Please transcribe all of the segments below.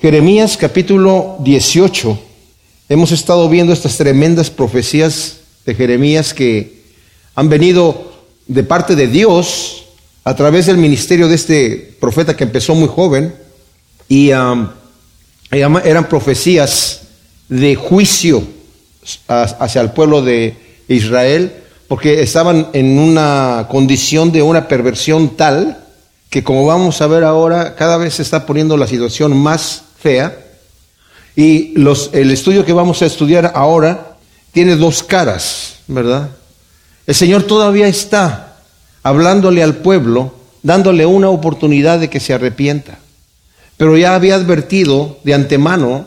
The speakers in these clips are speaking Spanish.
Jeremías capítulo 18. Hemos estado viendo estas tremendas profecías de Jeremías que han venido de parte de Dios a través del ministerio de este profeta que empezó muy joven y eran profecías de juicio hacia el pueblo de Israel porque estaban en una condición de una perversión tal que como vamos a ver ahora, cada vez se está poniendo la situación más fea. Y los, el estudio que vamos a estudiar ahora tiene dos caras, ¿verdad? El Señor todavía está hablándole al pueblo, dándole una oportunidad de que se arrepienta. Pero ya había advertido de antemano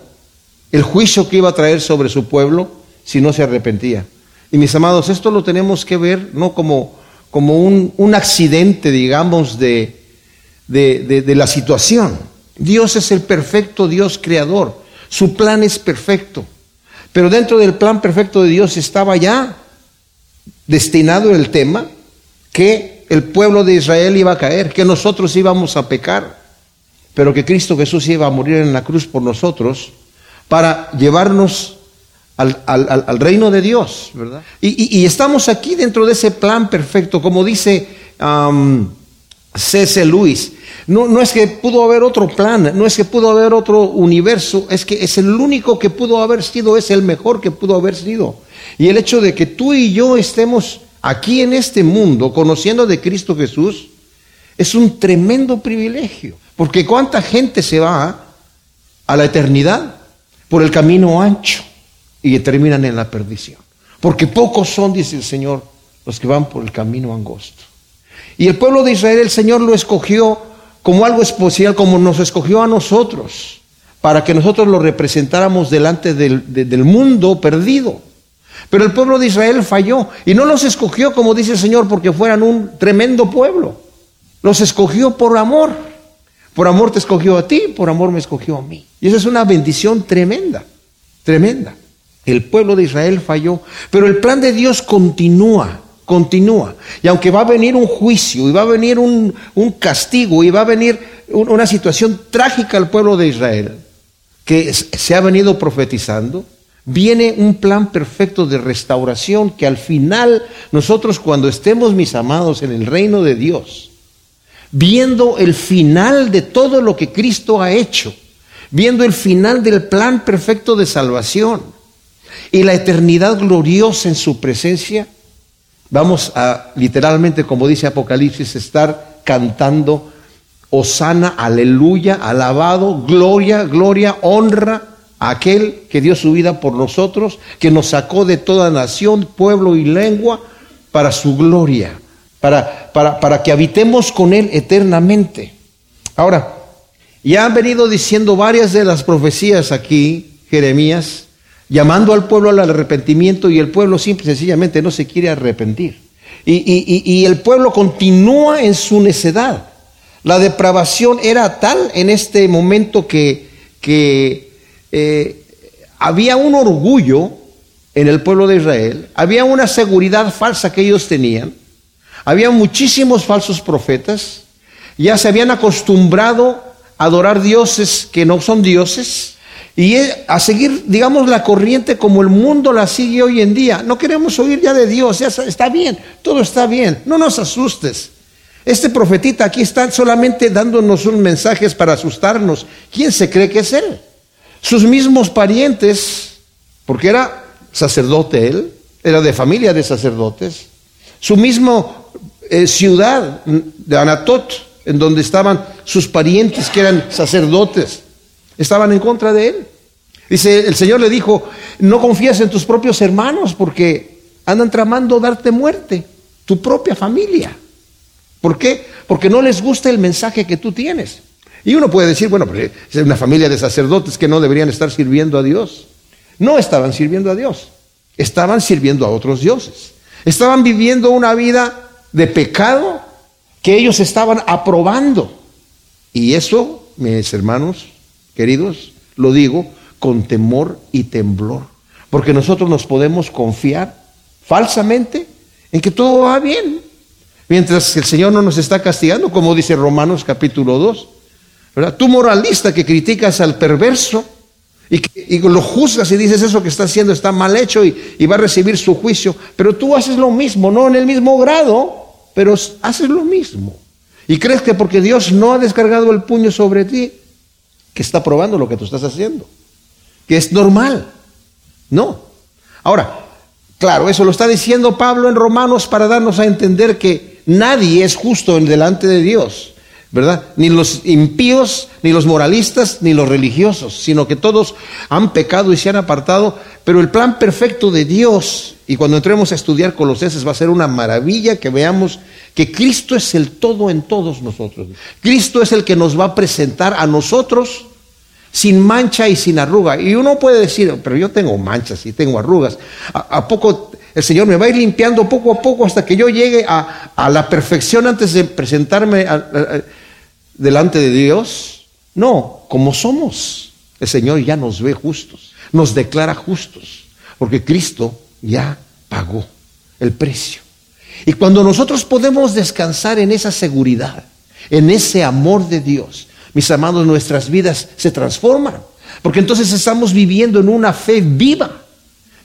el juicio que iba a traer sobre su pueblo si no se arrepentía. Y mis amados, esto lo tenemos que ver no como, como un, un accidente, digamos, de, de, la situación. Dios es el perfecto Dios creador. Su plan es perfecto. Pero dentro del plan perfecto de Dios estaba ya destinado el tema que el pueblo de Israel iba a caer, que nosotros íbamos a pecar, pero que Cristo Jesús iba a morir en la cruz por nosotros para llevarnos al, reino de Dios, ¿verdad? Y, estamos aquí dentro de ese plan perfecto, como dice C.C. Lewis. No, no es que pudo haber otro plan, no es que pudo haber otro universo, es que es el único que pudo haber sido, es el mejor que pudo haber sido. Y el hecho de que tú y yo estemos aquí en este mundo conociendo de Cristo Jesús es un tremendo privilegio. Porque cuánta gente se va a la eternidad por el camino ancho y terminan en la perdición. Porque pocos son, dice el Señor, los que van por el camino angosto. Y el pueblo de Israel, el Señor lo escogió como algo especial, como nos escogió a nosotros, para que nosotros lo representáramos delante del, mundo perdido. Pero el pueblo de Israel falló y no los escogió, como dice el Señor, porque fueran un tremendo pueblo. Los escogió por amor. Por amor te escogió a ti, por amor me escogió a mí. Y esa es una bendición tremenda, tremenda. El pueblo de Israel falló, pero el plan de Dios continúa continúa. Y aunque va a venir un juicio, y va a venir un, castigo, y va a venir una situación trágica al pueblo de Israel, que se ha venido profetizando, viene un plan perfecto de restauración que al final nosotros cuando estemos, mis amados, en el reino de Dios, viendo el final de todo lo que Cristo ha hecho, viendo el final del plan perfecto de salvación y la eternidad gloriosa en su presencia, vamos a, literalmente, como dice Apocalipsis, estar cantando Osana, aleluya, alabado, gloria, gloria, honra a aquel que dio su vida por nosotros, que nos sacó de toda nación, pueblo y lengua para su gloria, para, para, para que habitemos con Él eternamente. Ahora, ya han venido diciendo varias de las profecías aquí, Jeremías, llamando al pueblo al arrepentimiento y el pueblo simple sencillamente no se quiere arrepentir. Y, el pueblo continúa en su necedad. La depravación era tal en este momento que, que eh, había un orgullo en el pueblo de Israel, había una seguridad falsa que ellos tenían, había muchísimos falsos profetas, ya se habían acostumbrado a adorar dioses que no son dioses, y a seguir, digamos, la corriente como el mundo la sigue hoy en día. No queremos oír ya de Dios, ya está bien, todo está bien, no nos asustes. Este profetita aquí está solamente dándonos un mensaje para asustarnos. ¿Quién se cree que es él? Sus mismos parientes, porque era sacerdote él, era de familia de sacerdotes, su mismo eh, ciudad de Anatot, en donde estaban sus parientes que eran sacerdotes, Estaban en contra de él. Dice, el Señor le dijo, no confías en tus propios hermanos porque andan tramando darte muerte, tu propia familia. ¿Por qué? Porque no les gusta el mensaje que tú tienes. Y uno puede decir, bueno, pues es una familia de sacerdotes que no deberían estar sirviendo a Dios. No estaban sirviendo a Dios, estaban sirviendo a otros dioses. Estaban viviendo una vida de pecado que ellos estaban aprobando. Y eso, mis hermanos, Queridos, lo digo con temor y temblor, porque nosotros nos podemos confiar falsamente en que todo va bien, mientras el Señor no nos está castigando, como dice Romanos capítulo 2, ¿verdad? Tú moralista que criticas al perverso y, que, lo juzgas y dices eso que está haciendo está mal hecho y va a recibir su juicio, pero tú haces lo mismo, no en el mismo grado, pero haces lo mismo. Y crees que porque Dios no ha descargado el puño sobre ti, que está probando lo que tú estás haciendo, que es normal. No. Ahora, claro, eso lo está diciendo Pablo en Romanos para darnos a entender que nadie es justo en delante de Dios. ¿Verdad? Ni los impíos, ni los moralistas, ni los religiosos, sino que todos han pecado y se han apartado, pero el plan perfecto de Dios, y cuando entremos a estudiar Colosenses va a ser una maravilla que veamos que Cristo es el todo en todos nosotros. Cristo es el que nos va a presentar a nosotros sin mancha y sin arruga. Y uno puede decir, pero yo tengo manchas y tengo arrugas. ¿A, poco el Señor me va a ir limpiando poco a poco hasta que yo llegue a, la perfección antes de presentarme a, delante de Dios? No, como somos, el Señor ya nos ve justos, nos declara justos, porque Cristo ya pagó el precio. Y cuando nosotros podemos descansar en esa seguridad, en ese amor de Dios, mis amados, nuestras vidas se transforman, porque entonces estamos viviendo en una fe viva.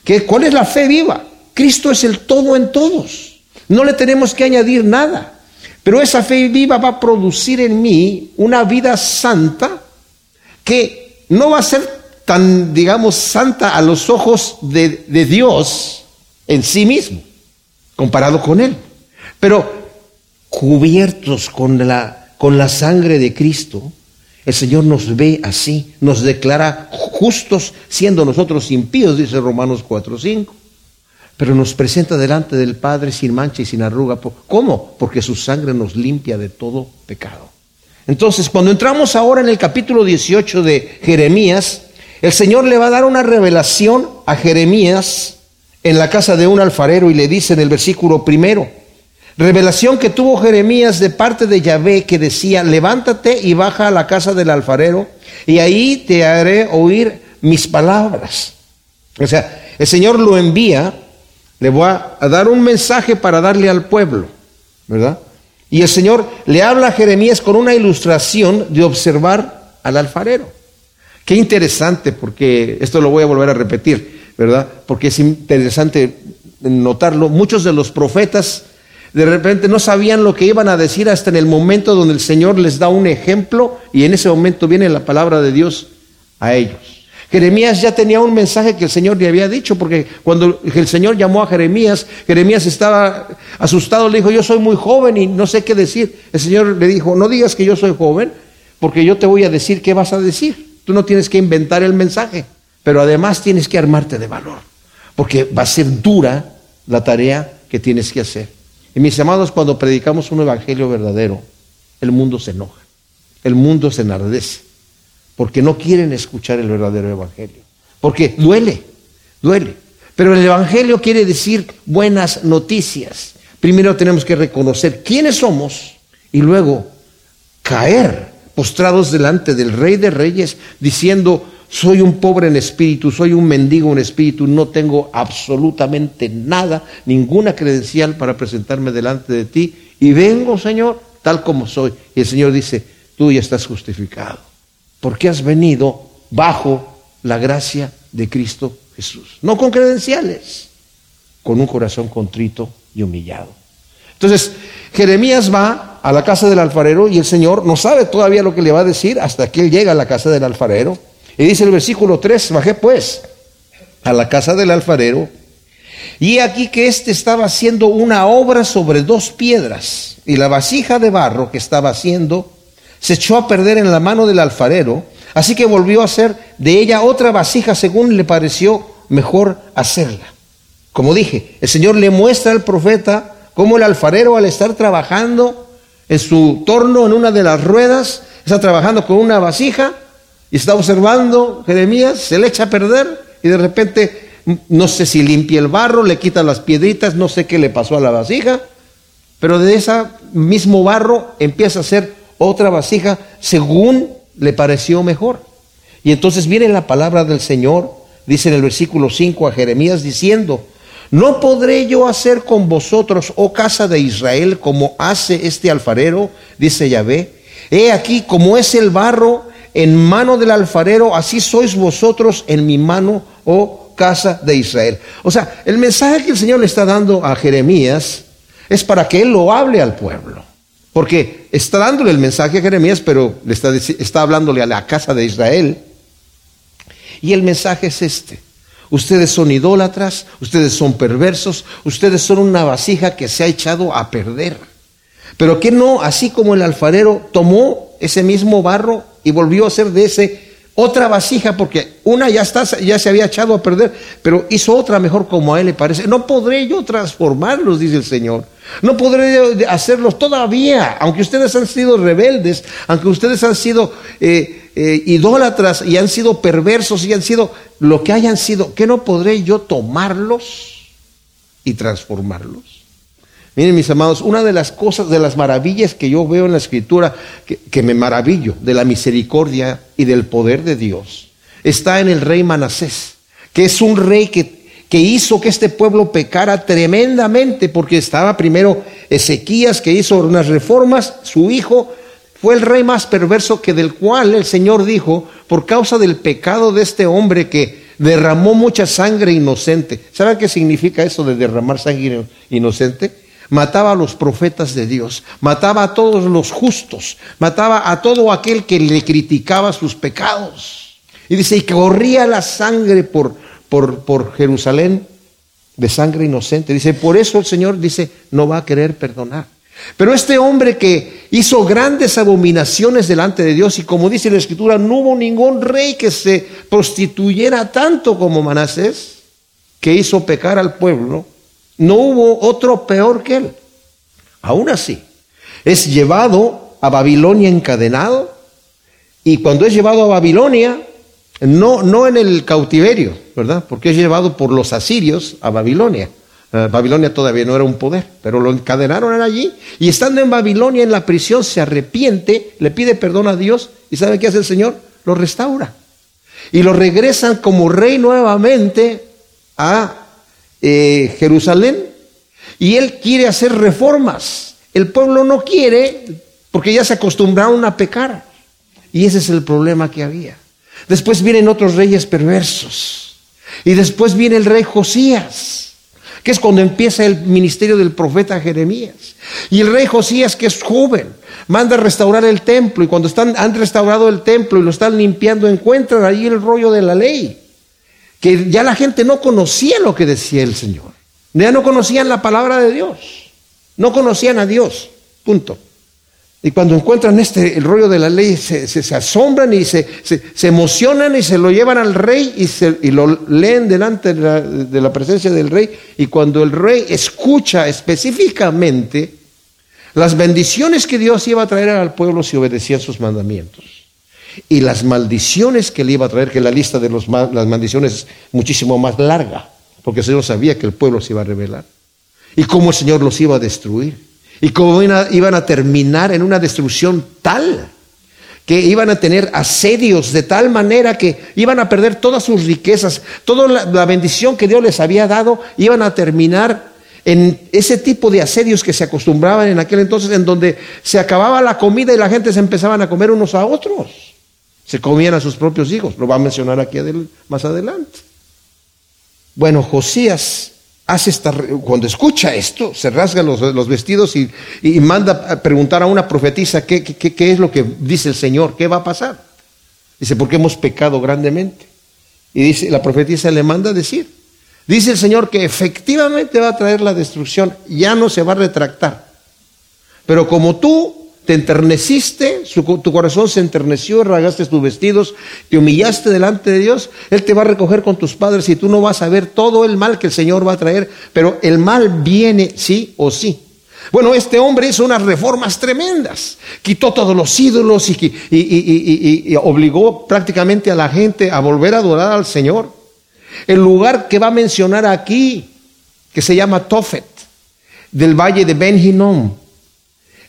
¿Qué, ¿Cuál es la fe viva? Cristo es el todo en todos. No le tenemos que añadir nada. Pero esa fe viva va a producir en mí una vida santa que no va a ser tan, digamos, santa a los ojos de, Dios en sí mismo, comparado con Él. Pero cubiertos con la, con la sangre de Cristo, el Señor nos ve así, nos declara justos siendo nosotros impíos, dice Romanos 4.5 pero nos presenta delante del Padre sin mancha y sin arruga. ¿Cómo? Porque su sangre nos limpia de todo pecado. Entonces, cuando entramos ahora en el capítulo 18 de Jeremías, el Señor le va a dar una revelación a Jeremías en la casa de un alfarero y le dice en el versículo primero, revelación que tuvo Jeremías de parte de Yahvé que decía, levántate y baja a la casa del alfarero y ahí te haré oír mis palabras. O sea, el Señor lo envía le voy a dar un mensaje para darle al pueblo, ¿verdad? Y el Señor le habla a Jeremías con una ilustración de observar al alfarero. Qué interesante, porque esto lo voy a volver a repetir, ¿verdad? Porque es interesante notarlo. Muchos de los profetas de repente no sabían lo que iban a decir hasta en el momento donde el Señor les da un ejemplo y en ese momento viene la palabra de Dios a ellos. Jeremías ya tenía un mensaje que el Señor le había dicho, porque cuando el Señor llamó a Jeremías, Jeremías estaba asustado, le dijo, yo soy muy joven y no sé qué decir. El Señor le dijo, no digas que yo soy joven, porque yo te voy a decir qué vas a decir. Tú no tienes que inventar el mensaje, pero además tienes que armarte de valor, porque va a ser dura la tarea que tienes que hacer. Y mis amados, cuando predicamos un evangelio verdadero, el mundo se enoja, el mundo se enardece porque no quieren escuchar el verdadero evangelio. Porque duele, duele. Pero el evangelio quiere decir buenas noticias. Primero tenemos que reconocer quiénes somos y luego caer postrados delante del Rey de Reyes diciendo, soy un pobre en espíritu, soy un mendigo en espíritu, no tengo absolutamente nada, ninguna credencial para presentarme delante de ti y vengo, Señor, tal como soy. Y el Señor dice, tú ya estás justificado porque has venido bajo la gracia de Cristo Jesús. No con credenciales, con un corazón contrito y humillado. Entonces, Jeremías va a la casa del alfarero y el Señor no sabe todavía lo que le va a decir hasta que él llega a la casa del alfarero. Y dice el versículo 3, bajé pues a la casa del alfarero y aquí que éste estaba haciendo una obra sobre dos piedras y la vasija de barro que estaba haciendo se echó a perder en la mano del alfarero, así que volvió a hacer de ella otra vasija según le pareció mejor hacerla. Como dije, el Señor le muestra al profeta cómo el alfarero al estar trabajando en su torno, en una de las ruedas, está trabajando con una vasija y está observando Jeremías, se le echa a perder y de repente no sé si limpia el barro, le quita las piedritas, no sé qué le pasó a la vasija, pero de ese mismo barro empieza a hacer otra vasija según le pareció mejor. Y entonces viene la palabra del Señor, dice en el versículo 5 a Jeremías diciendo, no podré yo hacer con vosotros, oh casa de Israel, como hace este alfarero, dice Yahvé, He aquí, como es el barro en mano del alfarero, así sois vosotros en mi mano, oh casa de Israel. O sea, el mensaje que el Señor le está dando a Jeremías es para que él lo hable al pueblo. Porque está dándole el mensaje a Jeremías, pero le está, está hablándole a la casa de Israel. Y el mensaje es este. Ustedes son idólatras, ustedes son perversos, ustedes son una vasija que se ha echado a perder. Pero que no, así como el alfarero tomó ese mismo barro y volvió a hacer de ese otra vasija, porque una ya, está, ya se había echado a perder, pero hizo otra mejor como a él le parece. No podré yo transformarlos, dice el Señor. No podré hacerlos todavía, aunque ustedes han sido rebeldes, aunque ustedes han sido eh, eh, idólatras y han sido perversos y han sido lo que hayan sido, ¿qué no podré yo tomarlos y transformarlos? Miren mis amados, una de las cosas, de las maravillas que yo veo en la escritura, que, me maravillo de la misericordia y del poder de Dios, está en el rey Manasés, que es un rey que, que hizo que este pueblo pecara tremendamente, porque estaba primero Ezequías, que hizo unas reformas, su hijo fue el rey más perverso que del cual el Señor dijo, por causa del pecado de este hombre que derramó mucha sangre inocente. ¿Saben qué significa eso de derramar sangre inocente? mataba a los profetas de Dios, mataba a todos los justos, mataba a todo aquel que le criticaba sus pecados. Y dice, y corría la sangre por, por, por Jerusalén de sangre inocente. Dice, por eso el Señor dice, no va a querer perdonar. Pero este hombre que hizo grandes abominaciones delante de Dios, y como dice la Escritura, no hubo ningún rey que se prostituyera tanto como Manasés, que hizo pecar al pueblo, no hubo otro peor que él. Aún así, es llevado a Babilonia encadenado y cuando es llevado a Babilonia, no, no en el cautiverio, ¿verdad? Porque es llevado por los asirios a Babilonia. Eh, Babilonia todavía no era un poder, pero lo encadenaron allí y estando en Babilonia en la prisión se arrepiente, le pide perdón a Dios y ¿sabe qué hace el Señor? Lo restaura. Y lo regresan como rey nuevamente a eh, Jerusalén y él quiere hacer reformas. El pueblo no quiere porque ya se acostumbraron a pecar. Y ese es el problema que había. Después vienen otros reyes perversos. Y después viene el rey Josías, que es cuando empieza el ministerio del profeta Jeremías. Y el rey Josías, que es joven, manda a restaurar el templo. Y cuando están, han restaurado el templo y lo están limpiando, encuentran ahí el rollo de la ley que ya la gente no conocía lo que decía el Señor. Ya no conocían la palabra de Dios. No conocían a Dios. Punto. Y cuando encuentran este, el rollo de la ley, se, asombran y se, se, emocionan y se lo llevan al rey y, y lo leen delante de la, de la presencia del rey. Y cuando el rey escucha específicamente las bendiciones que Dios iba a traer al pueblo si obedecían sus mandamientos y las maldiciones que le iba a traer, que la lista de las maldiciones es muchísimo más larga, porque el Señor sabía que el pueblo se iba a rebelar, y cómo el Señor los iba a destruir, y cómo iban a terminar en una destrucción tal que iban a tener asedios de tal manera que iban a perder todas sus riquezas, toda la, la bendición que Dios les había dado, iban a terminar en ese tipo de asedios que se acostumbraban en aquel entonces, en donde se acababa la comida y la gente se empezaban a comer unos a otros. Se comían a sus propios hijos. Lo va a mencionar aquí más adelante. Bueno, Josías hace esta, cuando escucha esto, se rasga los, vestidos y, manda a preguntar a una profetisa ¿qué, qué, es lo que dice el Señor, qué va a pasar. Dice, porque hemos pecado grandemente. Y dice, la profetisa le manda a decir, dice el Señor que efectivamente va a traer la destrucción, ya no se va a retractar. Pero como tú te enterneciste, tu corazón se enterneció, rasgaste tus vestidos, te humillaste delante de Dios, Él te va a recoger con tus padres y tú no vas a ver todo el mal que el Señor va a traer, pero el mal viene sí o sí. Bueno, este hombre hizo unas reformas tremendas, quitó todos los ídolos y, obligó prácticamente a la gente a volver a adorar al Señor. El lugar que va a mencionar aquí, que se llama Tofet, del valle de Ben Hinnom,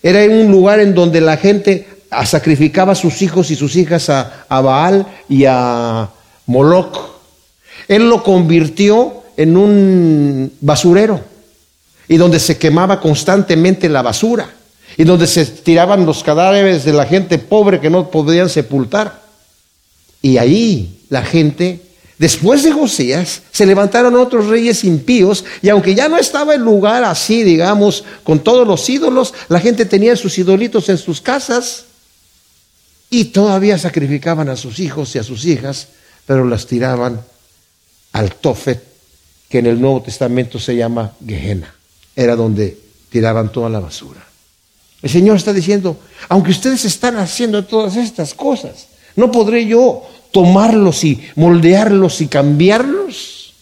era un lugar en donde la gente sacrificaba a sus hijos y sus hijas a, Baal y a Moloch. Él lo convirtió en un basurero y donde se quemaba constantemente la basura. y donde se tiraban los cadáveres de la gente pobre que no podían sepultar. Y ahí la gente, después de Josías, se levantaron otros reyes impíos y aunque ya no estaba el lugar así, digamos, con todos los ídolos, la gente tenía sus idolitos en sus casas y todavía sacrificaban a sus hijos y a sus hijas, pero las tiraban al Tofet, que en el Nuevo Testamento se llama Gehenna. Era donde tiraban toda la basura. El Señor está diciendo, aunque ustedes están haciendo todas estas cosas, ¿no podré yo tomarlos y moldearlos y cambiarlos?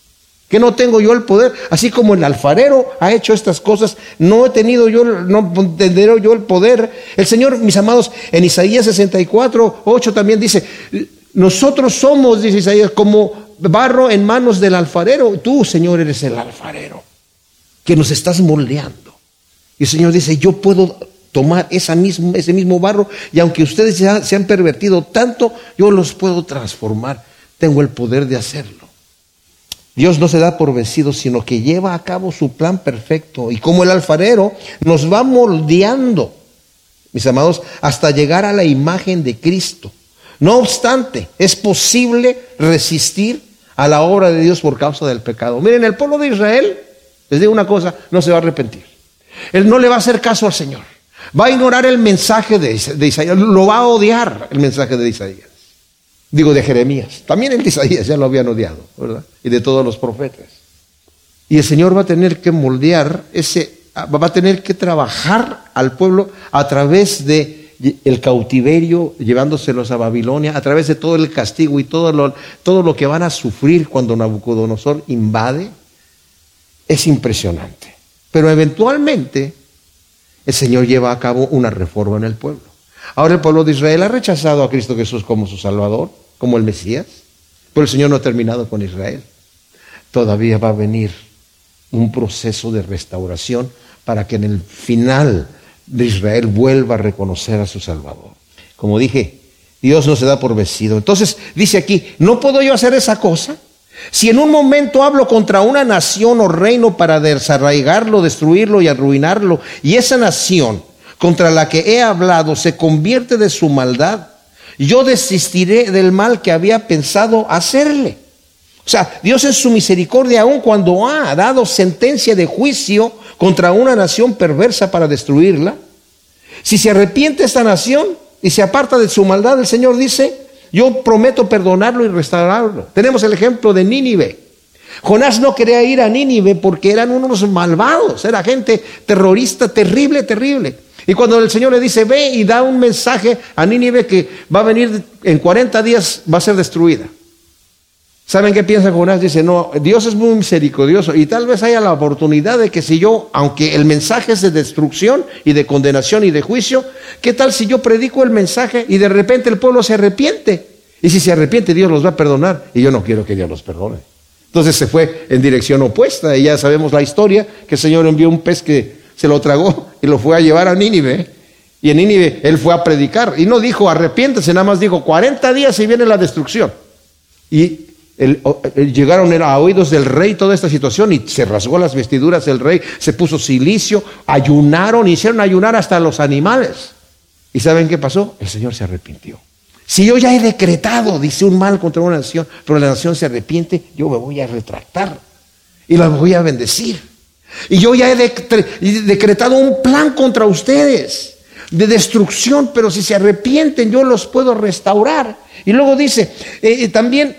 Que no tengo yo el poder, así como el alfarero ha hecho estas cosas, no he tenido yo, no tendré yo el poder. El Señor, mis amados, en Isaías 64, 8 también dice, nosotros somos, dice Isaías, como barro en manos del alfarero. Tú, Señor, eres el alfarero, que nos estás moldeando. Y el Señor dice, yo puedo tomar mismo, ese mismo barro y aunque ustedes se han pervertido tanto, yo los puedo transformar. Tengo el poder de hacerlo. Dios no se da por vencido, sino que lleva a cabo su plan perfecto. Y como el alfarero nos va moldeando, mis amados, hasta llegar a la imagen de Cristo. No obstante, es posible resistir a la obra de Dios por causa del pecado. Miren, el pueblo de Israel, les digo una cosa, no se va a arrepentir. Él no le va a hacer caso al Señor. Va a ignorar el mensaje de, Isaías, lo va a odiar el mensaje de Isaías. Digo, de Jeremías. También el de Isaías ya lo habían odiado, ¿verdad? Y de todos los profetas. Y el Señor va a tener que moldear ese, va a tener que trabajar al pueblo a través de el cautiverio, llevándoselos a Babilonia, a través de todo el castigo y todo lo, todo lo que van a sufrir cuando Nabucodonosor invade, es impresionante. Pero eventualmente el Señor lleva a cabo una reforma en el pueblo. Ahora el pueblo de Israel ha rechazado a Cristo Jesús como su Salvador, como el Mesías, pero el Señor no ha terminado con Israel. Todavía va a venir un proceso de restauración para que en el final de Israel vuelva a reconocer a su Salvador. Como dije, Dios no se da por vencido. Entonces dice aquí, ¿no puedo yo hacer esa cosa? Si en un momento hablo contra una nación o reino para desarraigarlo, destruirlo y arruinarlo, y esa nación contra la que he hablado se convierte de su maldad, yo desistiré del mal que había pensado hacerle. O sea, Dios en su misericordia, aun cuando ha dado sentencia de juicio contra una nación perversa para destruirla, si se arrepiente esta nación y se aparta de su maldad, el Señor dice, yo prometo perdonarlo y restaurarlo. Tenemos el ejemplo de Nínive. Jonás no quería ir a Nínive porque eran unos malvados, era gente terrorista terrible, terrible. Y cuando el Señor le dice, ve y da un mensaje a Nínive que va a venir en 40 días, va a ser destruida. ¿Saben qué piensa Jonás? Dice, no, Dios es muy misericordioso y tal vez haya la oportunidad de que si yo, aunque el mensaje es de destrucción y de condenación y de juicio, ¿qué tal si yo predico el mensaje y de repente el pueblo se arrepiente? Y si se arrepiente, Dios los va a perdonar y yo no quiero que Dios los perdone. Entonces se fue en dirección opuesta y ya sabemos la historia, que el Señor envió un pez que se lo tragó y lo fue a llevar a Nínive. Y en Nínive él fue a predicar y no dijo arrepiéntese, nada más dijo 40 días y viene la destrucción. Y llegaron a oídos del rey toda esta situación y se rasgó las vestiduras del rey, se puso silicio, ayunaron, hicieron ayunar hasta los animales. ¿Y saben qué pasó? El Señor se arrepintió. Si yo ya he decretado, dice un mal contra una nación, pero la nación se arrepiente, yo me voy a retractar y la voy a bendecir. Y yo ya he decretado un plan contra ustedes de destrucción, pero si se arrepienten, yo los puedo restaurar. Y luego dice, eh, eh, también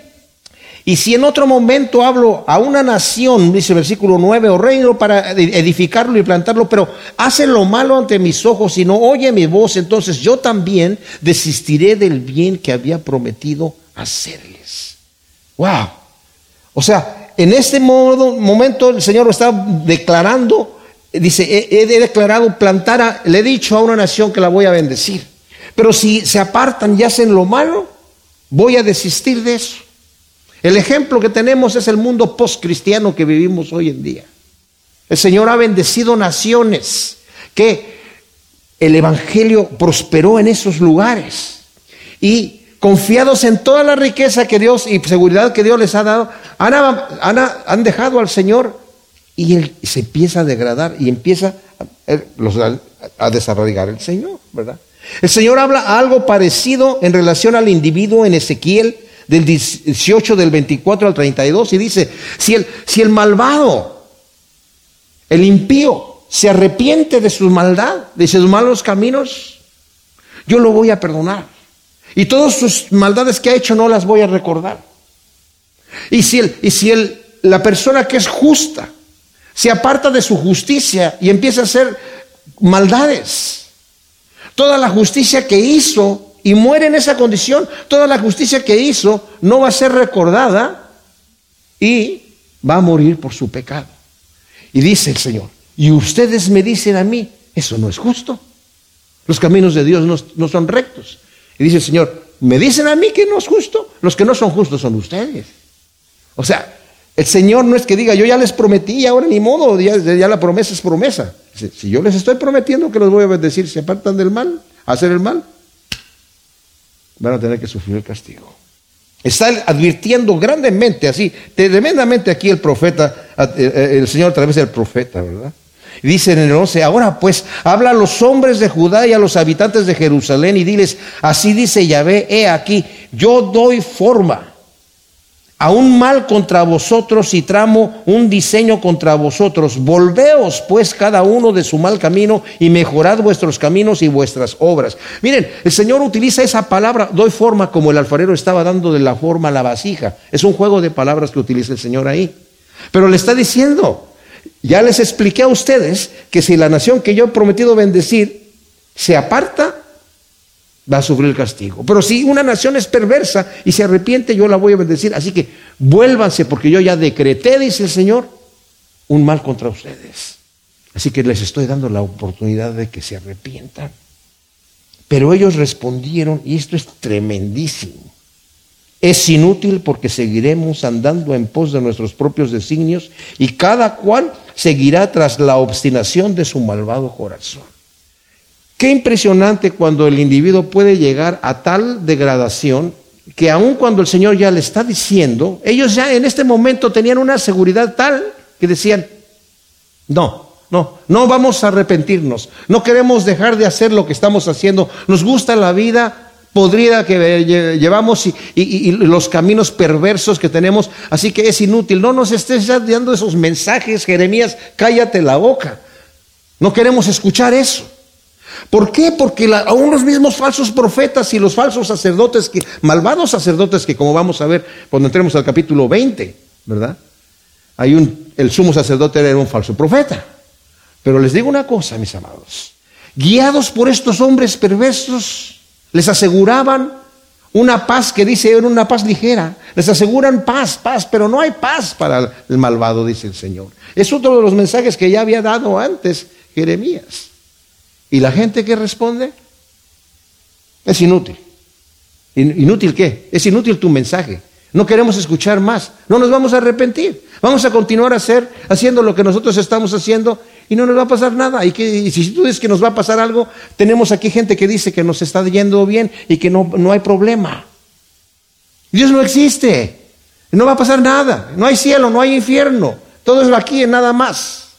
y si en otro momento hablo a una nación, dice el versículo 9, o reino para edificarlo y plantarlo, pero hace lo malo ante mis ojos y no oye mi voz, entonces yo también desistiré del bien que había prometido hacerles. Wow. O sea, en este modo, momento el Señor lo está declarando, dice, he, declarado plantar, le he dicho a una nación que la voy a bendecir. Pero si se apartan y hacen lo malo, voy a desistir de eso. El ejemplo que tenemos es el mundo postcristiano que vivimos hoy en día. El Señor ha bendecido naciones que el Evangelio prosperó en esos lugares. Y confiados en toda la riqueza que Dios y seguridad que Dios les ha dado, han, dejado al Señor y él se empieza a degradar y empieza, los a desarraigar el Señor, ¿verdad? El Señor habla algo parecido en relación al individuo en Ezequiel del 18 del 24 al 32 y dice, si el, si el malvado, el impío, se arrepiente de su maldad, de sus malos caminos, yo lo voy a perdonar. Y todas sus maldades que ha hecho no las voy a recordar. Y si, el, y si el, la persona que es justa se aparta de su justicia y empieza a hacer maldades, toda la justicia que hizo y muere en esa condición, toda la justicia que hizo no va a ser recordada y va a morir por su pecado. Y dice el Señor, y ustedes me dicen a mí, eso no es justo. Los caminos de Dios no, no son rectos. Y dice el Señor, me dicen a mí que no es justo, los que no son justos son ustedes. O sea, el Señor no es que diga, yo ya les prometí, ahora ni modo, ya, la promesa es promesa. Si yo les estoy prometiendo que los voy a bendecir, se apartan del mal, hacer el mal, van a tener que sufrir el castigo. Está advirtiendo grandemente, así, tremendamente aquí el profeta, eh, eh, el Señor a través del profeta, ¿verdad? Dice en el 11, ahora pues habla a los hombres de Judá y a los habitantes de Jerusalén y diles, así dice Yahvé, he aquí, yo doy forma a un mal contra vosotros y tramo un diseño contra vosotros. Volveos pues cada uno de su mal camino y mejorad vuestros caminos y vuestras obras. Miren, el Señor utiliza esa palabra, doy forma como el alfarero estaba dando de la forma a la vasija. Es un juego de palabras que utiliza el Señor ahí. Pero le está diciendo, ya les expliqué a ustedes que si la nación que yo he prometido bendecir se aparta, va a sufrir el castigo. Pero si una nación es perversa y se arrepiente, yo la voy a bendecir. Así que vuélvanse porque yo ya decreté, dice el Señor, un mal contra ustedes. Así que les estoy dando la oportunidad de que se arrepientan. Pero ellos respondieron, y esto es tremendísimo. Es inútil porque seguiremos andando en pos de nuestros propios designios y cada cual seguirá tras la obstinación de su malvado corazón. Qué impresionante cuando el individuo puede llegar a tal degradación que aun cuando el Señor ya le está diciendo, ellos ya en este momento tenían una seguridad tal que decían, no, no, no vamos a arrepentirnos, no queremos dejar de hacer lo que estamos haciendo, nos gusta la vida, podrida que llevamos y, los caminos perversos que tenemos, así que es inútil. No nos estés dando esos mensajes, Jeremías, cállate la boca. No queremos escuchar eso. ¿Por qué? Porque aún los mismos falsos profetas y los falsos sacerdotes, que, malvados sacerdotes que como vamos a ver cuando entremos al capítulo 20, ¿verdad? Hay un, el sumo sacerdote era un falso profeta. Pero les digo una cosa, mis amados, guiados por estos hombres perversos, les aseguraban una paz que dice era una paz ligera. Les aseguran paz, paz, pero no hay paz para el malvado, dice el Señor. Es otro de los mensajes que ya había dado antes Jeremías. ¿Y la gente que responde? Es inútil. ¿Inútil qué? Es inútil tu mensaje. No queremos escuchar más. No nos vamos a arrepentir. Vamos a continuar a hacer, haciendo lo que nosotros estamos haciendo y no nos va a pasar nada. Y, que, si tú dices que nos va a pasar algo, tenemos aquí gente que dice que nos está yendo bien y que no, no hay problema. Dios no existe. No va a pasar nada. No hay cielo, no hay infierno. Todo es aquí y nada más.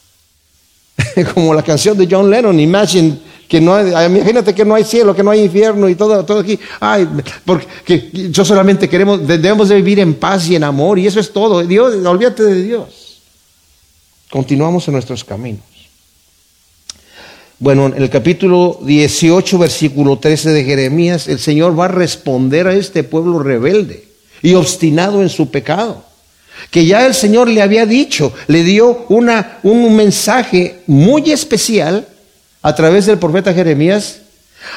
Como la canción de John Lennon, Imagine que no hay, imagínate que no hay cielo, que no hay infierno y todo, todo aquí. Ay, porque yo solamente queremos, debemos de vivir en paz y en amor y eso es todo. Dios, olvídate de Dios. Continuamos en nuestros caminos. Bueno, en el capítulo 18, versículo 13 de Jeremías, el Señor va a responder a este pueblo rebelde y obstinado en su pecado. Que ya el Señor le había dicho, le dio una, un mensaje muy especial a través del profeta Jeremías,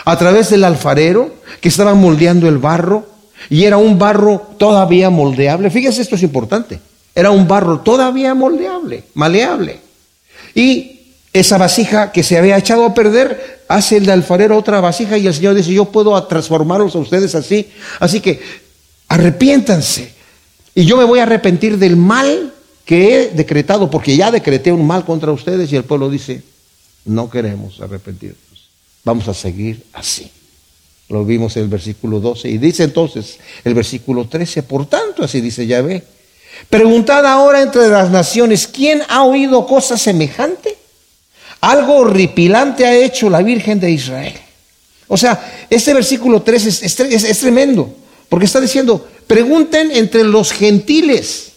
a través del alfarero que estaba moldeando el barro y era un barro todavía moldeable. Fíjese, esto es importante. Era un barro todavía moldeable, maleable. Y esa vasija que se había echado a perder, hace el alfarero otra vasija y el Señor dice, yo puedo transformarlos a ustedes así. Así que arrepiéntanse. Y yo me voy a arrepentir del mal que he decretado, porque ya decreté un mal contra ustedes y el pueblo dice, no queremos arrepentirnos. Vamos a seguir así. Lo vimos en el versículo 12. Y dice entonces el versículo 13, por tanto, así dice Yahvé, preguntad ahora entre las naciones, ¿quién ha oído cosa semejante? Algo horripilante ha hecho la Virgen de Israel. O sea, este versículo 3 es, es tremendo, porque está diciendo, pregunten entre los gentiles,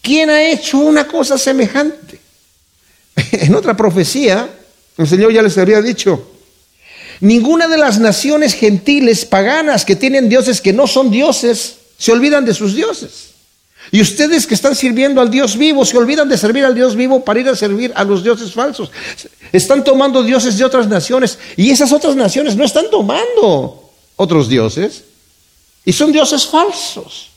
¿quién ha hecho una cosa semejante? En otra profecía, el Señor ya les había dicho, ninguna de las naciones gentiles paganas que tienen dioses que no son dioses, se olvidan de sus dioses. Y ustedes que están sirviendo al Dios vivo, se olvidan de servir al Dios vivo para ir a servir a los dioses falsos. Están tomando dioses de otras naciones y esas otras naciones no están tomando otros dioses y son dioses falsos.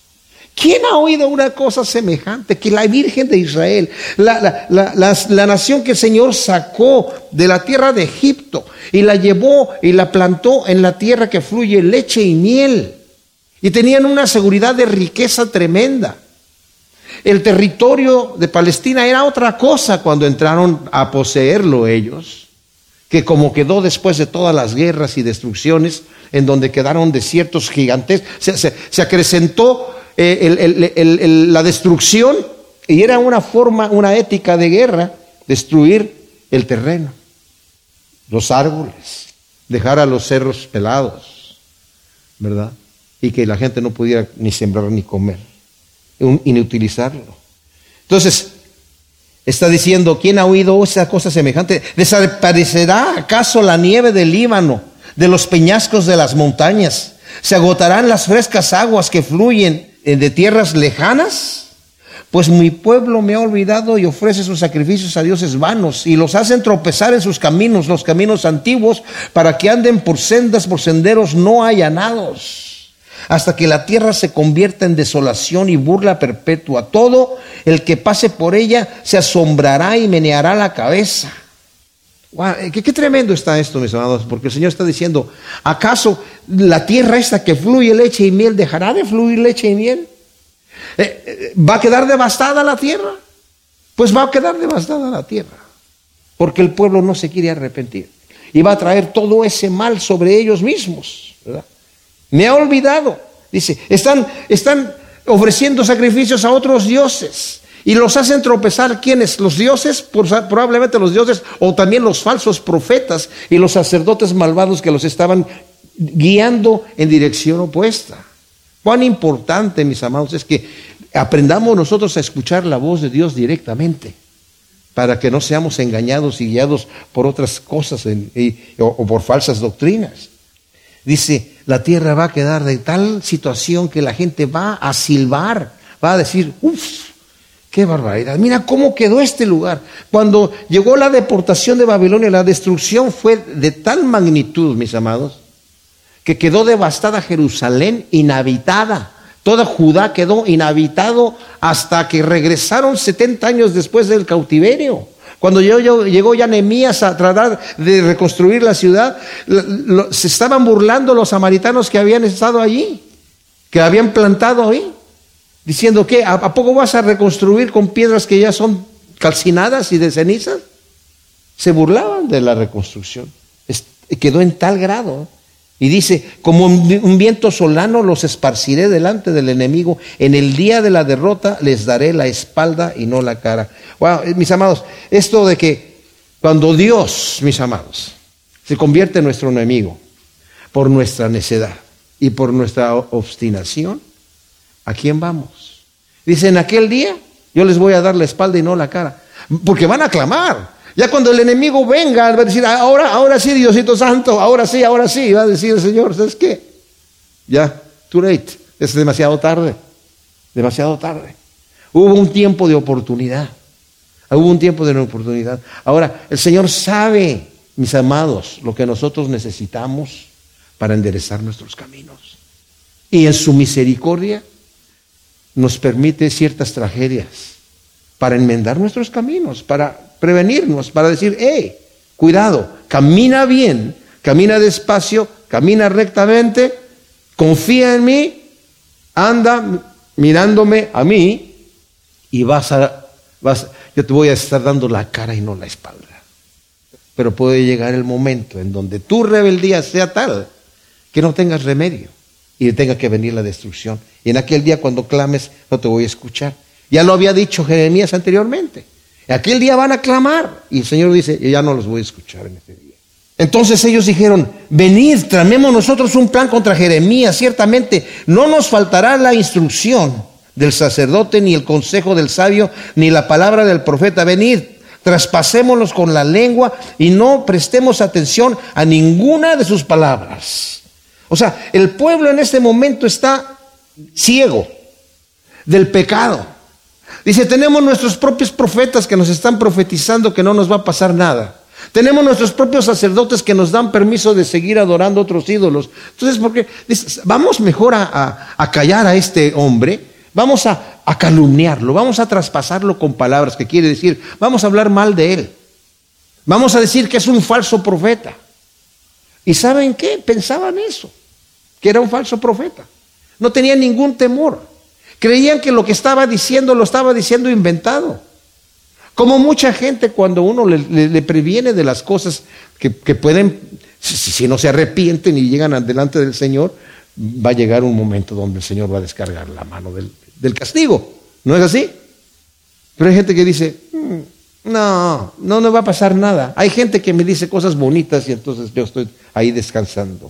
¿Quién ha oído una cosa semejante? Que la Virgen de Israel, la, la, nación que el Señor sacó de la tierra de Egipto y la llevó y la plantó en la tierra que fluye leche y miel. Y tenían una seguridad de riqueza tremenda. El territorio de Palestina era otra cosa cuando entraron a poseerlo ellos, que como quedó después de todas las guerras y destrucciones, en donde quedaron desiertos gigantes, se, acrecentó eh, la destrucción y era una forma, una ética de guerra, destruir el terreno, los árboles, dejar a los cerros pelados, ¿verdad? Y que la gente no pudiera ni sembrar ni comer inutilizarlo. Entonces, está diciendo, ¿quién ha oído esa cosa semejante? ¿Desaparecerá acaso la nieve del Líbano, de los peñascos de las montañas? ¿Se agotarán las frescas aguas que fluyen de tierras lejanas? Pues mi pueblo me ha olvidado y ofrece sus sacrificios a dioses vanos y los hacen tropezar en sus caminos, los caminos antiguos, para que anden por sendas, por senderos no allanados hasta que la tierra se convierta en desolación y burla perpetua. Todo el que pase por ella se asombrará y meneará la cabeza. Eh, ¿qué, tremendo está esto, mis amados, porque el Señor está diciendo, ¿acaso la tierra esta que fluye leche y miel dejará de fluir leche y miel? Eh, eh, ¿Va a quedar devastada la tierra? Pues va a quedar devastada la tierra, porque el pueblo no se quiere arrepentir y va a traer todo ese mal sobre ellos mismos. ¿verdad? Me ha olvidado. Dice, están, están ofreciendo sacrificios a otros dioses. Y los hacen tropezar quienes, los dioses, probablemente los dioses, o también los falsos profetas y los sacerdotes malvados que los estaban guiando en dirección opuesta. Cuán importante, mis amados, es que aprendamos nosotros a escuchar la voz de Dios directamente, para que no seamos engañados y guiados por otras cosas o por falsas doctrinas. Dice, la tierra va a quedar de tal situación que la gente va a silbar, va a decir, uff, qué barbaridad, mira cómo quedó este lugar. Cuando llegó la deportación de Babilonia, la destrucción fue de tal magnitud, mis amados, que quedó devastada Jerusalén, inhabitada. Toda Judá quedó inhabitado hasta que regresaron 70 años después del cautiverio. Cuando llegó, ya Nehemías a tratar de reconstruir la ciudad, se estaban burlando los samaritanos que habían estado allí, que habían plantado ahí, diciendo que ¿a, poco vas a reconstruir con piedras que ya son calcinadas y de cenizas? Se burlaban de la reconstrucción. quedó en tal grado y dice, como un viento solano los esparciré delante del enemigo, en el día de la derrota les daré la espalda y no la cara. Wow, eh, mis amados, esto de que cuando Dios, mis amados, se convierte en nuestro enemigo por nuestra necedad y por nuestra obstinación, ¿a quién vamos? Dice, en aquel día yo les voy a dar la espalda y no la cara, porque van a clamar. Ya cuando el enemigo venga, va a decir, ahora, ahora sí, Diosito Santo, ahora sí, ahora sí, va a decir el Señor, ¿sabes qué? Ya, too late, es demasiado tarde, demasiado tarde. Hubo un tiempo de oportunidad, hubo un tiempo de oportunidad. Ahora, el Señor sabe, mis amados, lo que nosotros necesitamos para enderezar nuestros caminos. Y en su misericordia nos permite ciertas tragedias para enmendar nuestros caminos, para prevenirnos, para decir, hey, cuidado, camina bien, camina despacio, camina rectamente, confía en mí, anda mirándome a mí y vas a, vas, yo te voy a estar dando la cara y no la espalda. Pero puede llegar el momento en donde tu rebeldía sea tal que no tengas remedio y tenga que venir la destrucción. Y en aquel día cuando clames no te voy a escuchar. Ya lo había dicho Jeremías anteriormente. Aquel día van a clamar. Y el Señor dice, ya no los voy a escuchar en este día. Entonces ellos dijeron, venid, tramemos nosotros un plan contra Jeremías. Ciertamente no nos faltará la instrucción del sacerdote, ni el consejo del sabio, ni la palabra del profeta. Venid, traspasémonos con la lengua y no prestemos atención a ninguna de sus palabras. O sea, el pueblo en este momento está ciego del pecado. Dice, tenemos nuestros propios profetas que nos están profetizando que no nos va a pasar nada. Tenemos nuestros propios sacerdotes que nos dan permiso de seguir adorando otros ídolos. Entonces, porque vamos mejor a, callar a este hombre, vamos a, a calumniarlo, vamos a traspasarlo con palabras, que quiere decir, vamos a hablar mal de él. Vamos a decir que es un falso profeta. ¿Y saben qué? Pensaban eso, que era un falso profeta. No tenían ningún temor. Creían que lo que estaba diciendo lo estaba diciendo inventado. Como mucha gente cuando uno le, previene de las cosas que, pueden, si, no se arrepienten y llegan delante del Señor, va a llegar un momento donde el Señor va a descargar la mano del, castigo. ¿No es así? Pero hay gente que dice, mm, no, no, no va a pasar nada. Hay gente que me dice cosas bonitas y entonces yo estoy ahí descansando.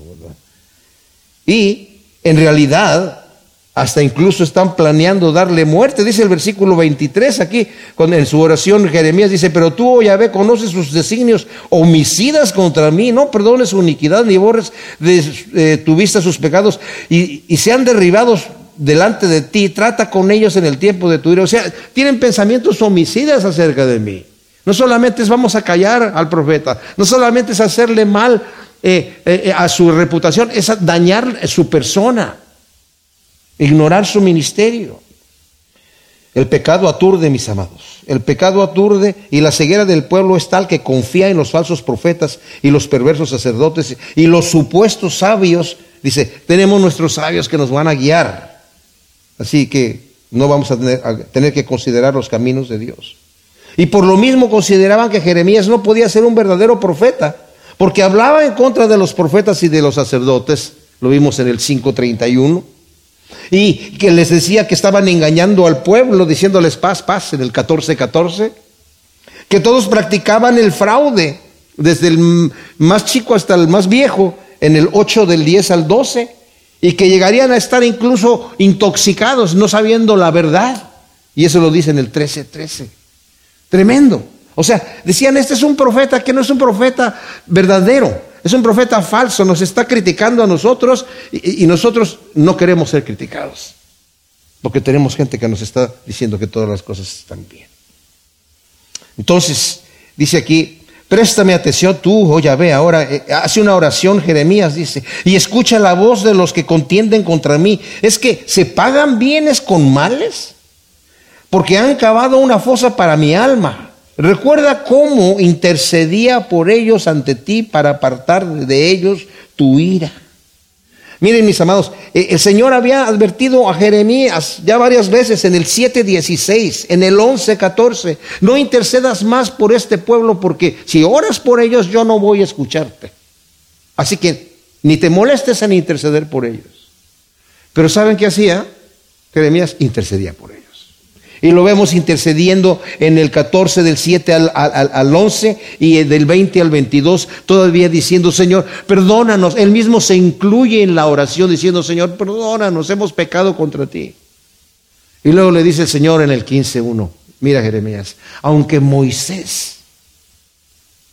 Y en realidad hasta incluso están planeando darle muerte. Dice el versículo 23 aquí, en su oración Jeremías dice, pero tú, oh Yahvé, conoces sus designios homicidas contra mí, no perdones su iniquidad ni borres de eh, tu vista sus pecados y, y sean derribados delante de ti, trata con ellos en el tiempo de tu ira. O sea, tienen pensamientos homicidas acerca de mí. No solamente es vamos a callar al profeta, no solamente es hacerle mal eh, eh, a su reputación, es dañar su persona ignorar su ministerio. El pecado aturde, mis amados. El pecado aturde y la ceguera del pueblo es tal que confía en los falsos profetas y los perversos sacerdotes y los supuestos sabios. Dice, tenemos nuestros sabios que nos van a guiar. Así que no vamos a tener, que considerar los caminos de Dios. Y por lo mismo consideraban que Jeremías no podía ser un verdadero profeta, porque hablaba en contra de los profetas y de los sacerdotes. Lo vimos en el 531 y que les decía que estaban engañando al pueblo, diciéndoles paz, paz, en el 14-14, que todos practicaban el fraude, desde el más chico hasta el más viejo, en el 8 del 10 al 12, y que llegarían a estar incluso intoxicados, no sabiendo la verdad. Y eso lo dice en el 13-13. Tremendo. O sea, decían, este es un profeta que no es un profeta verdadero. Es un profeta falso, nos está criticando a nosotros y, nosotros no queremos ser criticados. Porque tenemos gente que nos está diciendo que todas las cosas están bien. Entonces, dice aquí, préstame atención tú, oh ve ahora eh, hace una oración Jeremías, dice, y escucha la voz de los que contienden contra mí. Es que se pagan bienes con males, porque han cavado una fosa para mi alma. Recuerda cómo intercedía por ellos ante ti para apartar de ellos tu ira. Miren mis amados, eh, el Señor había advertido a Jeremías ya varias veces en el 7.16, en el 11.14, no intercedas más por este pueblo porque si oras por ellos yo no voy a escucharte. Así que ni te molestes en interceder por ellos. Pero ¿saben qué hacía? Jeremías intercedía por ellos. Y lo vemos intercediendo en el 14 del 7 al, al, 11 y del 20 al 22, todavía diciendo, Señor, perdónanos. Él mismo se incluye en la oración diciendo, Señor, perdónanos, hemos pecado contra ti. Y luego le dice el Señor en el 15.1, mira Jeremías, aunque Moisés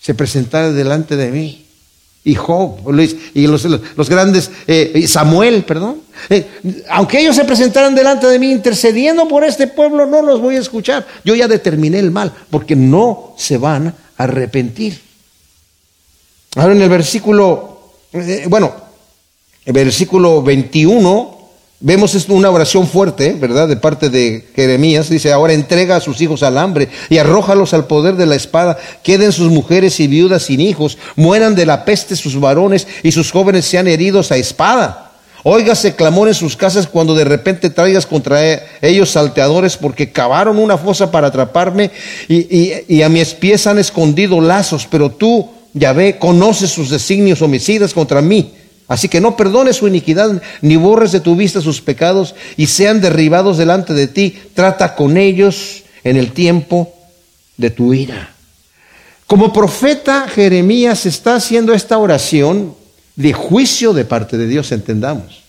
se presentara delante de mí y Job, y los, grandes, eh, Samuel, perdón. Eh, aunque ellos se presentaran delante de mí intercediendo por este pueblo, no los voy a escuchar. Yo ya determiné el mal, porque no se van a arrepentir. Ahora en el versículo, eh, bueno, el versículo 21 Vemos una oración fuerte, ¿verdad? De parte de Jeremías. Dice, ahora entrega a sus hijos al hambre y arrójalos al poder de la espada. Queden sus mujeres y viudas sin hijos. Mueran de la peste sus varones y sus jóvenes sean heridos a espada. Óigase clamor en sus casas cuando de repente traigas contra e-, ellos salteadores porque cavaron una fosa para atraparme y, y a mis pies han escondido lazos. Pero tú, Yahvé, conoces sus designios homicidas contra mí Así que no perdones su iniquidad, ni borres de tu vista sus pecados, y sean derribados delante de ti. Trata con ellos en el tiempo de tu ira. Como profeta, Jeremías está haciendo esta oración de juicio de parte de Dios, entendamos.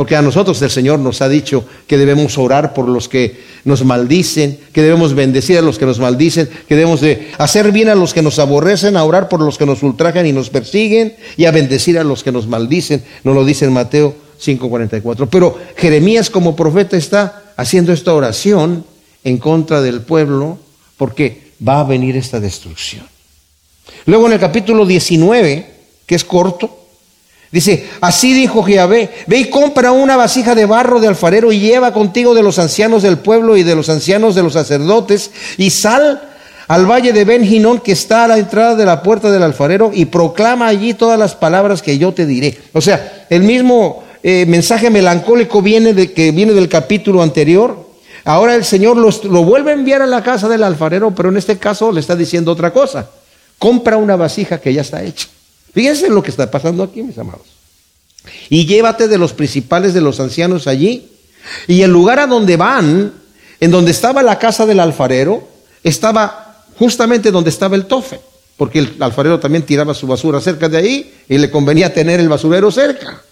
Porque a nosotros el Señor nos ha dicho que debemos orar por los que nos maldicen, que debemos bendecir a los que nos maldicen, que debemos de hacer bien a los que nos aborrecen, a orar por los que nos ultrajan y nos persiguen y a bendecir a los que nos maldicen. Nos lo dice en Mateo 5:44. Pero Jeremías como profeta está haciendo esta oración en contra del pueblo porque va a venir esta destrucción. Luego en el capítulo 19, que es corto, Dice, así dijo Jehová, ve y compra una vasija de barro de alfarero y lleva contigo de los ancianos del pueblo y de los ancianos de los sacerdotes y sal al valle de Ben que está a la entrada de la puerta del alfarero y proclama allí todas las palabras que yo te diré. O sea, el mismo eh, mensaje melancólico viene de, que viene del capítulo anterior. Ahora el Señor lo vuelve a enviar a la casa del alfarero, pero en este caso le está diciendo otra cosa. Compra una vasija que ya está hecha. Fíjense lo que está pasando aquí, mis amados. Y llévate de los principales de los ancianos allí. Y el lugar a donde van, en donde estaba la casa del alfarero, estaba justamente donde estaba el tofe. Porque el alfarero también tiraba su basura cerca de ahí y le convenía tener el basurero cerca.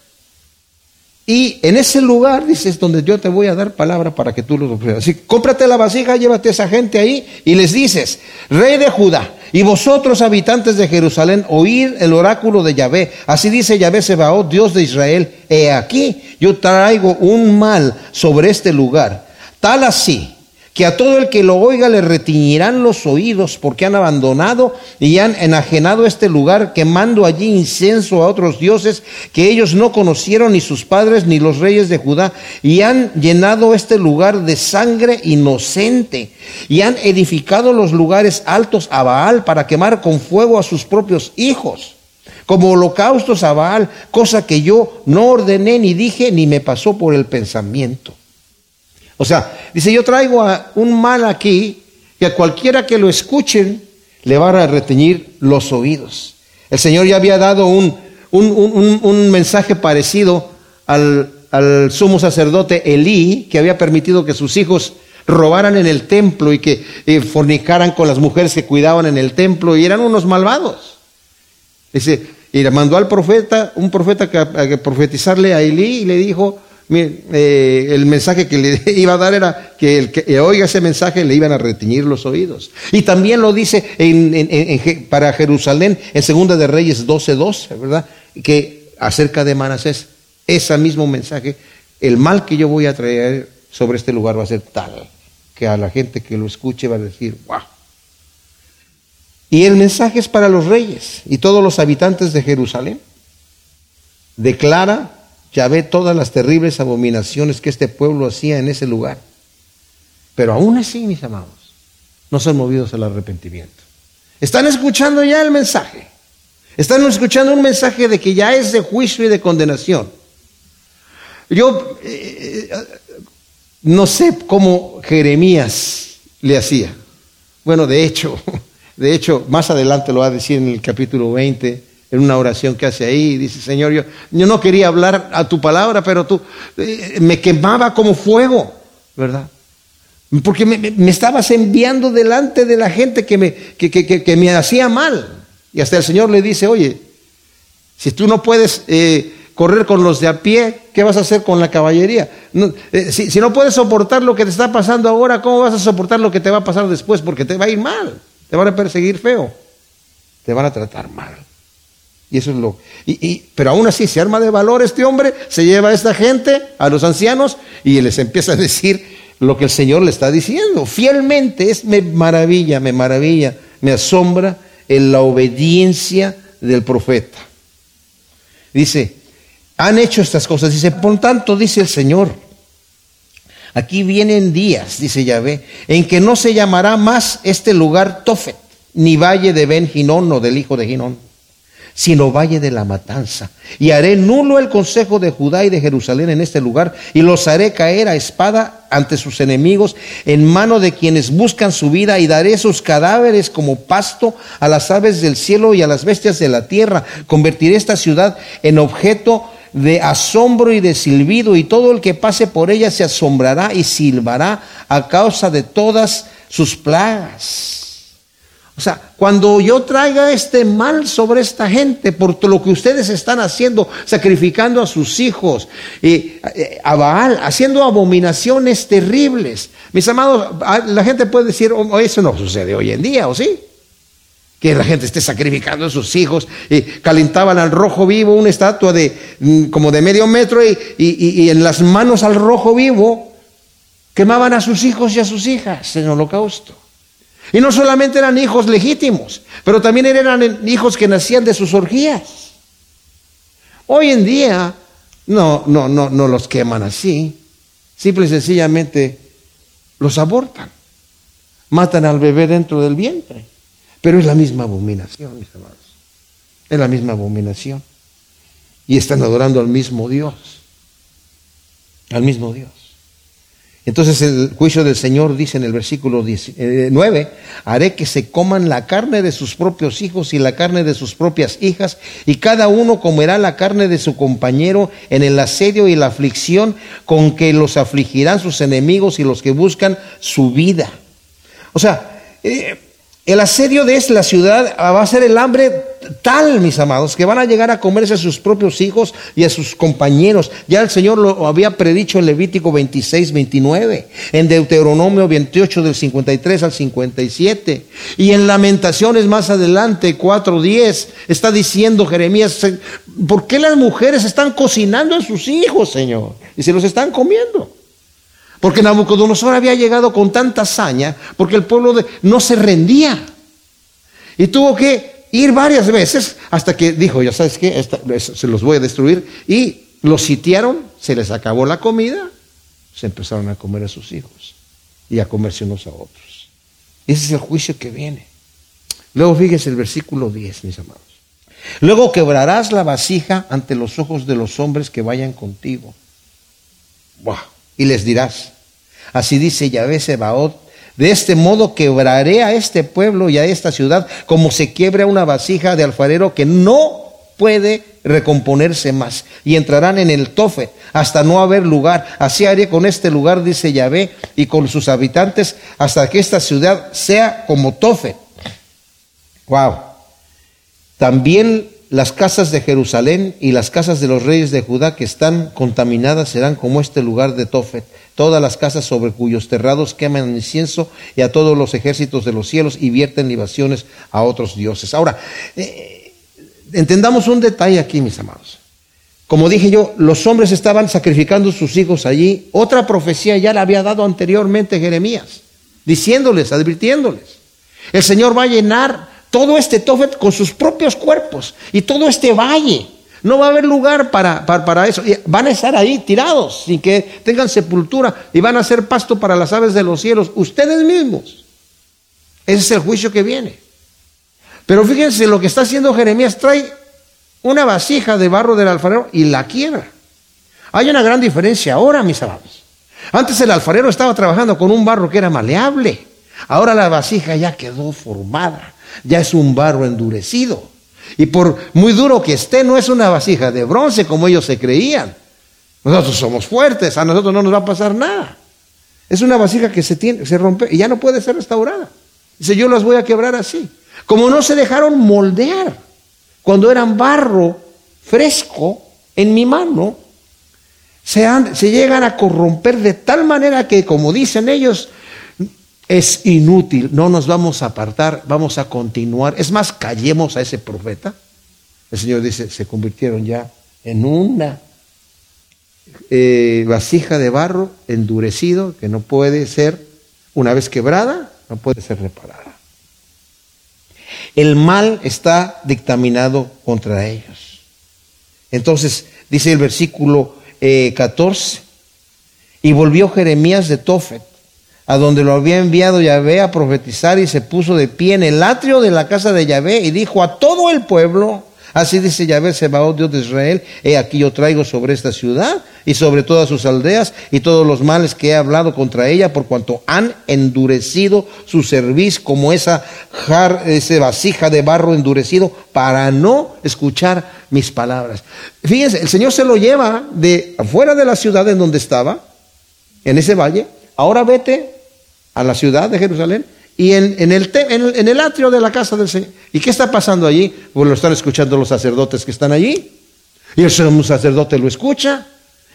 Y en ese lugar, dices, donde yo te voy a dar palabra para que tú lo ofreces. Así, cómprate la vasija, llévate a esa gente ahí y les dices, rey de Judá, y vosotros habitantes de Jerusalén, oír el oráculo de Yahvé. Así dice Yahvé Sebaot, Dios de Israel, he aquí, yo traigo un mal sobre este lugar, tal así que a todo el que lo oiga le retiñirán los oídos porque han abandonado y han enajenado este lugar, quemando allí incienso a otros dioses que ellos no conocieron ni sus padres ni los reyes de Judá, y han llenado este lugar de sangre inocente, y han edificado los lugares altos a Baal para quemar con fuego a sus propios hijos como holocaustos a Baal, cosa que yo no ordené ni dije ni me pasó por el pensamiento. O sea, dice, yo traigo a un mal aquí que a cualquiera que lo escuchen le van a reteñir los oídos. El Señor ya había dado un, un, mensaje parecido al, al, sumo sacerdote Elí, que había permitido que sus hijos robaran en el templo y que eh, fornicaran con las mujeres que cuidaban en el templo y eran unos malvados. Dice, y le mandó al profeta, un profeta que, a, profetizarle a Elí y le dijo, eh, el mensaje que le iba a dar era que el que oiga ese mensaje le iban a reteñir los oídos. Y también lo dice para Jerusalén en Segunda de Reyes 12:12, ¿verdad? Que acerca de Manasés, ese mismo mensaje, el mal que yo voy a traer sobre este lugar va a ser tal que a la gente que lo escuche va a decir, wow. Y el mensaje es para los reyes y todos los habitantes de Jerusalén. Declara ya ve todas las terribles abominaciones que este pueblo hacía en ese lugar. Pero aún así, mis amados, no son movidos al arrepentimiento. Están escuchando ya el mensaje. Están escuchando un mensaje de que ya es de juicio y de condenación. Yo eh, eh, no sé cómo Jeremías le hacía. Bueno, de hecho, de hecho, más adelante lo va a decir en el capítulo 20 en una oración que hace ahí, dice, Señor, yo, yo no quería hablar a tu palabra, pero tú eh, me quemaba como fuego, ¿verdad? Porque me, estabas enviando delante de la gente que me, que, que, me hacía mal. Y hasta el Señor le dice, oye, si tú no puedes eh, correr con los de a pie, ¿qué vas a hacer con la caballería? Eh, si, si no puedes soportar lo que te está pasando ahora, ¿cómo vas a soportar lo que te va a pasar después? Porque te va a ir mal, te van a perseguir feo, te van a tratar mal. Y eso es lo. Y, pero aún así se arma de valor este hombre, se lleva a esta gente, a los ancianos, y les empieza a decir lo que el Señor le está diciendo. Fielmente, es me maravilla, me maravilla, me asombra en la obediencia del profeta. Dice, han hecho estas cosas. Dice, por tanto, dice el Señor, aquí vienen días, dice Yahvé, en que no se llamará más este lugar Tofet, ni valle de Ben Ginón o del hijo de Ginón sino valle de la matanza. Y haré nulo el consejo de Judá y de Jerusalén en este lugar, y los haré caer a espada ante sus enemigos, en mano de quienes buscan su vida, y daré sus cadáveres como pasto a las aves del cielo y a las bestias de la tierra. Convertiré esta ciudad en objeto de asombro y de silbido, y todo el que pase por ella se asombrará y silbará a causa de todas sus plagas. O sea, cuando yo traiga este mal sobre esta gente por lo que ustedes están haciendo, sacrificando a sus hijos, eh, a Baal, haciendo abominaciones terribles. Mis amados, la gente puede decir, oh, eso no sucede hoy en día, ¿o sí? Que la gente esté sacrificando a sus hijos y calentaban al rojo vivo una estatua de mm, como de medio metro y, y en las manos al rojo vivo quemaban a sus hijos y a sus hijas en holocausto. Y no solamente eran hijos legítimos, pero también eran hijos que nacían de sus orgías. Hoy en día no, no, no, no los queman así. Simple y sencillamente los abortan. Matan al bebé dentro del vientre. Pero es la misma abominación, mis hermanos. Es la misma abominación. Y están adorando al mismo Dios. Al mismo Dios. Entonces el juicio del Señor dice en el versículo 9, eh, haré que se coman la carne de sus propios hijos y la carne de sus propias hijas, y cada uno comerá la carne de su compañero en el asedio y la aflicción con que los afligirán sus enemigos y los que buscan su vida. O sea, eh, el asedio de la ciudad va a ser el hambre tal, mis amados, que van a llegar a comerse a sus propios hijos y a sus compañeros. Ya el Señor lo había predicho en Levítico 26, 29, en Deuteronomio 28 del 53 al 57. Y en Lamentaciones más adelante, 4, 10, está diciendo Jeremías, ¿por qué las mujeres están cocinando a sus hijos, Señor? Y se los están comiendo. Porque Nabucodonosor había llegado con tanta hazaña, porque el pueblo no se rendía. Y tuvo que ir varias veces hasta que dijo, ya sabes qué, se los voy a destruir. Y los sitiaron, se les acabó la comida, se empezaron a comer a sus hijos y a comerse unos a otros. Ese es el juicio que viene. Luego fíjese el versículo 10, mis amados. Luego quebrarás la vasija ante los ojos de los hombres que vayan contigo. Wow y les dirás, así dice Yahvé Sebaot, de este modo quebraré a este pueblo y a esta ciudad como se quiebra una vasija de alfarero que no puede recomponerse más. Y entrarán en el tofe hasta no haber lugar. Así haré con este lugar, dice Yahvé, y con sus habitantes hasta que esta ciudad sea como tofe. Wow. También las casas de Jerusalén y las casas de los reyes de Judá que están contaminadas serán como este lugar de Tofet, todas las casas sobre cuyos terrados queman incienso y a todos los ejércitos de los cielos y vierten libaciones a otros dioses. Ahora, eh, entendamos un detalle aquí, mis amados. Como dije yo, los hombres estaban sacrificando sus hijos allí. Otra profecía ya la había dado anteriormente Jeremías, diciéndoles, advirtiéndoles. El Señor va a llenar todo este Tofet con sus propios cuerpos y todo este valle. No va a haber lugar para, para, eso. van a estar ahí tirados sin que tengan sepultura y van a ser pasto para las aves de los cielos, ustedes mismos. Ese es el juicio que viene. Pero fíjense lo que está haciendo Jeremías, trae una vasija de barro del alfarero y la quiebra. Hay una gran diferencia ahora, mis amados. Antes el alfarero estaba trabajando con un barro que era maleable. Ahora la vasija ya quedó formada ya es un barro endurecido. Y por muy duro que esté, no es una vasija de bronce como ellos se creían. Nosotros somos fuertes, a nosotros no nos va a pasar nada. Es una vasija que se, tiene, se rompe y ya no puede ser restaurada. Dice, yo las voy a quebrar así. Como no se dejaron moldear cuando eran barro fresco en mi mano, se, se llegan a corromper de tal manera que, como dicen ellos, es inútil, no nos vamos a apartar, vamos a continuar. Es más, callemos a ese profeta. El Señor dice, se convirtieron ya en una eh, vasija de barro endurecido que no puede ser, una vez quebrada, no puede ser reparada. El mal está dictaminado contra ellos. Entonces, dice el versículo 14, eh, y volvió Jeremías de Tofet a donde lo había enviado Yahvé a profetizar y se puso de pie en el atrio de la casa de Yahvé y dijo a todo el pueblo, así dice Yahvé Sebaot, Dios de Israel, he aquí yo traigo sobre esta ciudad y sobre todas sus aldeas y todos los males que he hablado contra ella por cuanto han endurecido su cerviz como esa jar, esa vasija de barro endurecido para no escuchar mis palabras. Fíjense, el Señor se lo lleva de afuera de la ciudad en donde estaba, en ese valle, ahora vete a la ciudad de Jerusalén y en, el, en, el, atrio de la casa del Señor. ¿Y qué está pasando allí? Pues lo están escuchando los sacerdotes que están allí. Y el sacerdote lo escucha.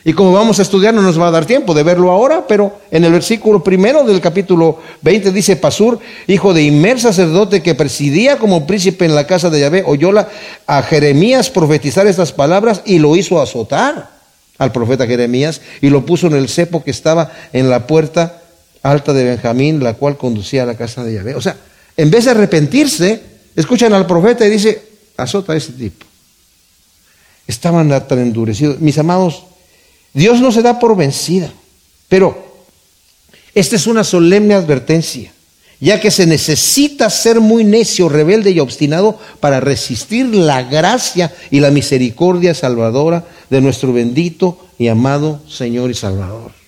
Y como vamos a estudiar, no nos va a dar tiempo de verlo ahora, pero en el versículo primero del capítulo 20 dice, Pasur, hijo de Imer, sacerdote que presidía como príncipe en la casa de Yahvé, oyó a Jeremías profetizar estas palabras y lo hizo azotar al profeta Jeremías y lo puso en el cepo que estaba en la puerta alta de Benjamín, la cual conducía a la casa de Yahvé. O sea, en vez de arrepentirse, escuchan al profeta y dice, azota a ese tipo. Estaban tan endurecidos. Mis amados, Dios no se da por vencida, pero esta es una solemne advertencia, ya que se necesita ser muy necio, rebelde y obstinado para resistir la gracia y la misericordia salvadora de nuestro bendito y amado Señor y Salvador.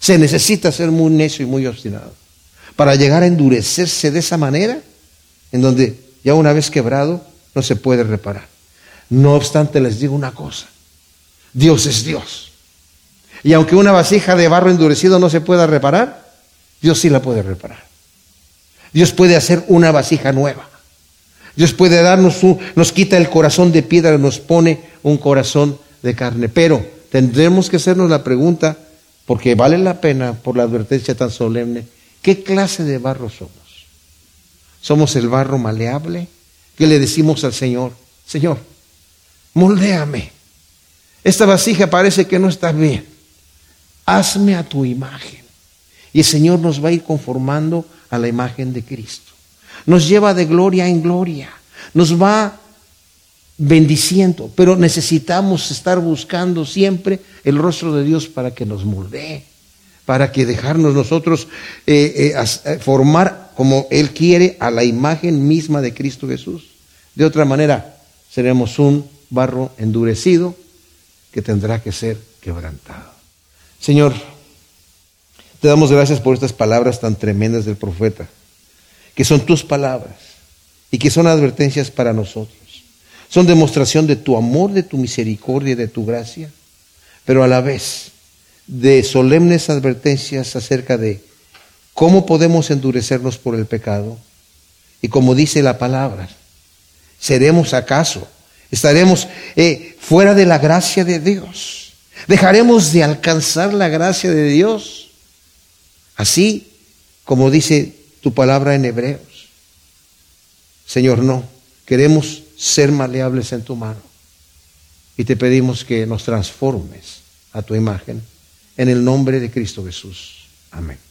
Se necesita ser muy necio y muy obstinado para llegar a endurecerse de esa manera, en donde ya una vez quebrado no se puede reparar. No obstante, les digo una cosa, Dios es Dios. Y aunque una vasija de barro endurecido no se pueda reparar, Dios sí la puede reparar. Dios puede hacer una vasija nueva. Dios puede darnos un, nos quita el corazón de piedra, nos pone un corazón de carne. Pero tendremos que hacernos la pregunta, porque vale la pena por la advertencia tan solemne, ¿qué clase de barro somos? ¿Somos el barro maleable? ¿Qué le decimos al Señor? Señor, moldéame esta vasija parece que no está bien. Hazme a tu imagen. Y el Señor nos va a ir conformando a la imagen de Cristo. Nos lleva de gloria en gloria. Nos va bendiciendo. Pero necesitamos estar buscando siempre el rostro de Dios para que nos moldee. Para que dejarnos nosotros eh, eh, eh, formar como Él quiere a la imagen misma de Cristo Jesús. De otra manera, seremos un barro endurecido que tendrá que ser quebrantado. Señor, te damos gracias por estas palabras tan tremendas del profeta, que son tus palabras y que son advertencias para nosotros. Son demostración de tu amor, de tu misericordia de tu gracia, pero a la vez de solemnes advertencias acerca de cómo podemos endurecernos por el pecado. Y como dice la palabra, ¿seremos acaso Estaremos eh, fuera de la gracia de Dios. Dejaremos de alcanzar la gracia de Dios. Así como dice tu palabra en Hebreos. Señor, no. Queremos ser maleables en tu mano. Y te pedimos que nos transformes a tu imagen. En el nombre de Cristo Jesús. Amén.